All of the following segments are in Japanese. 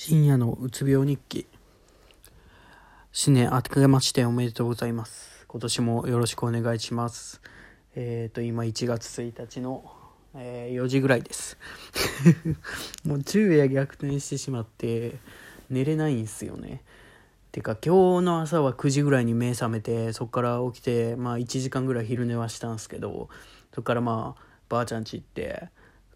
深夜のうつ病日記。新年明けましておめでとうございます。今年もよろしくお願いします。えっ、ー、と今1月1日の、えー、4時ぐらいです。もう昼夜逆転してしまって寝れないんすよね。てか今日の朝は9時ぐらいに目覚めてそっから起きてまあ1時間ぐらい昼寝はしたんですけどそっからまあばあちゃん家行って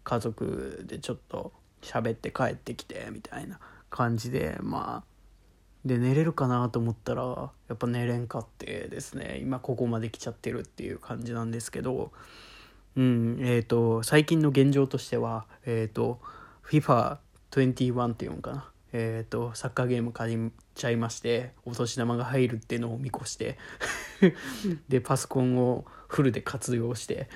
家族でちょっと喋って帰ってきてみたいな。感じでまあで寝れるかなと思ったらやっぱ寝れんかってですね。今ここまで来ちゃってるっていう感じなんですけど。うんえっ、ー、と最近の現状としてはえっ、ー、と FIFA21 っていうのかな。えっ、ー、とサッカーゲーム買っちゃいましてお年玉が入るっていうのを見越して。でパソコンをフルで活用して。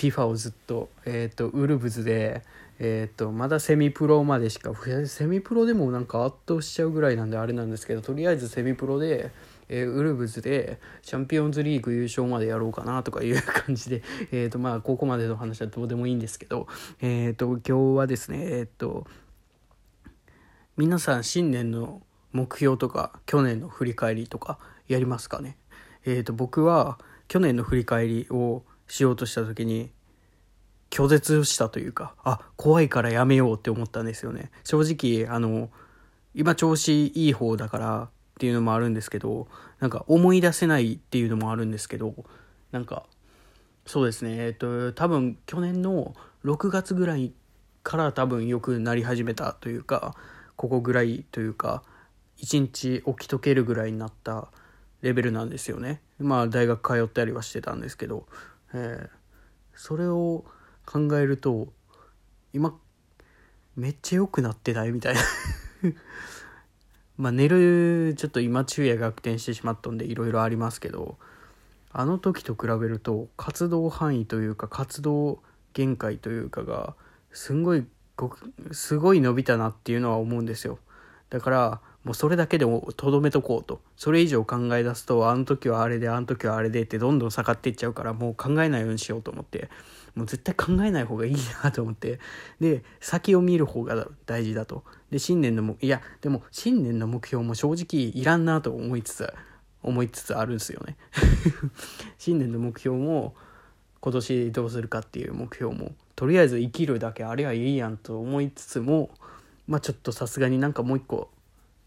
FIFA をずっと,、えーと、ウルブズで、えーと、まだセミプロまでしかセミプロでもなんか圧倒しちゃうぐらいなんであれなんですけどとりあえずセミプロで、えー、ウルブズでチャンピオンズリーグ優勝までやろうかなとかいう感じで、えーとまあ、ここまでの話はどうでもいいんですけど、えー、と今日はですね、えー、と皆さん新年の目標とか去年の振り返りとかやりますかね。えー、と僕は去年の振り返りをしようとした時に拒絶したというかあ怖いからやめようって思ったんですよね。正直あの今調子いい方だからっていうのもあるんですけどなんか思い出せないっていうのもあるんですけどなんかそうですね。えっと多分去年の6月ぐらいから多分良くなり始めたというかここぐらいというか1日起きとけるぐらいになったレベルなんですよね。まあ大学通ったりはしてたんですけど。えー、それを考えると今めっちゃ良くなってないみたいな。まあ寝るちょっと今昼夜逆転してしまったんでいろいろありますけどあの時と比べると活動範囲というか活動限界というかがすんごいすごい伸びたなっていうのは思うんですよ。だからもうそれだけでもとどめとこうと。それ以上考え出すとあの時はあれであの時はあれでってどんどん下がっていっちゃうからもう考えないようにしようと思って。もう絶対考えない方がいいなと思って。で先を見る方が大事だと。で新年のもいやでも新年の目標も正直いらんなと思いつつ思いつつあるんですよね。新年の目標も今年どうするかっていう目標もとりあえず生きるだけあれはいいやんと思いつつもまあちょっとさすがになんかもう一個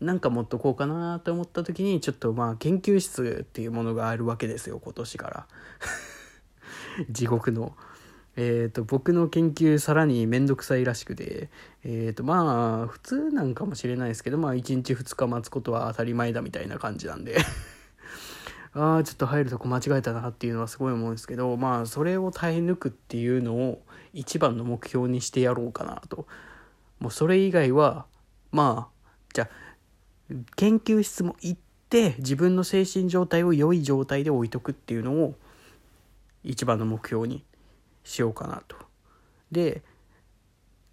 なんか持っとこうかなと思った時にちょっとまあ研究室っていうものがあるわけですよ今年から。地獄の。えーと、僕の研究さらに面倒くさいらしくて、えーとまあ普通なんかもしれないですけどまあ1日2日待つことは当たり前だみたいな感じなんで。ああちょっと入るとこ間違えたなっていうのはすごい思うんですけどまあそれを耐え抜くっていうのを一番の目標にしてやろうかなと。もうそれ以外はまあじゃあ研究室も行って自分の精神状態を良い状態で置いとくっていうのを一番の目標にしようかなと。で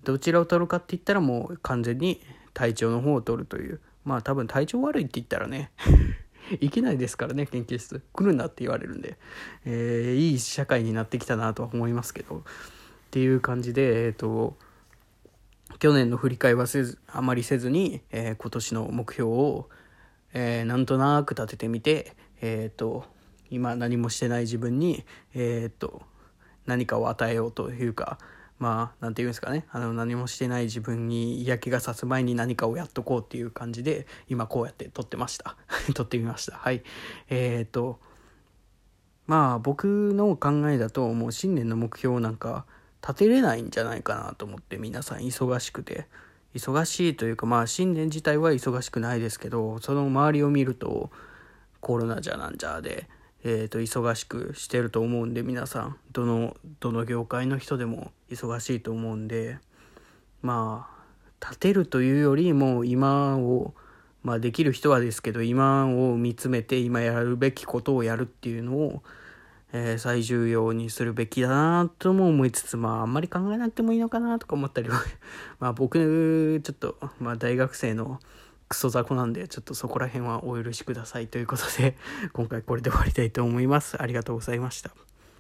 どちらを取るかって言ったらもう完全に体調の方を取るという。まあ多分体調悪いって言ったらね いけないですからね研究室。来るなって言われるんで、えー、いい社会になってきたなとは思いますけど。っていう感じでえっ、ー、と去年の振り返りはせずあまりせずに、えー、今年の目標を、えー、なんとなく立ててみて、えーと、今何もしてない自分に、えーと、何かを与えようというかまあ何て言うんですかね。あの何もしてない自分に嫌気がさす前に何かをやっとこうっていう感じで今こうやって撮ってました。撮ってみました。はい。えっ、とまあ僕の考えだともう新年の目標なんか立てれないんじゃないかなと思って皆さん忙しくて。忙しいというかまあ新年自体は忙しくないですけどその周りを見るとコロナじゃなんじゃで、えー、と忙しくしてると思うんで皆さん。どのどの業界の人でも忙しいと思うんでまあ立てるというよりも今をまあできる人はですけど今を見つめて今やるべきことをやるっていうのをえー、最重要にするべきだなとも思いつつ、まあ、あんまり考えなくてもいいのかなとか思ったりは まあ、僕、ちょっと、まあ、大学生のクソ雑魚なんで、ちょっとそこら辺はお許しくださいということで、今回これで終わりたいと思います。ありがとうございました。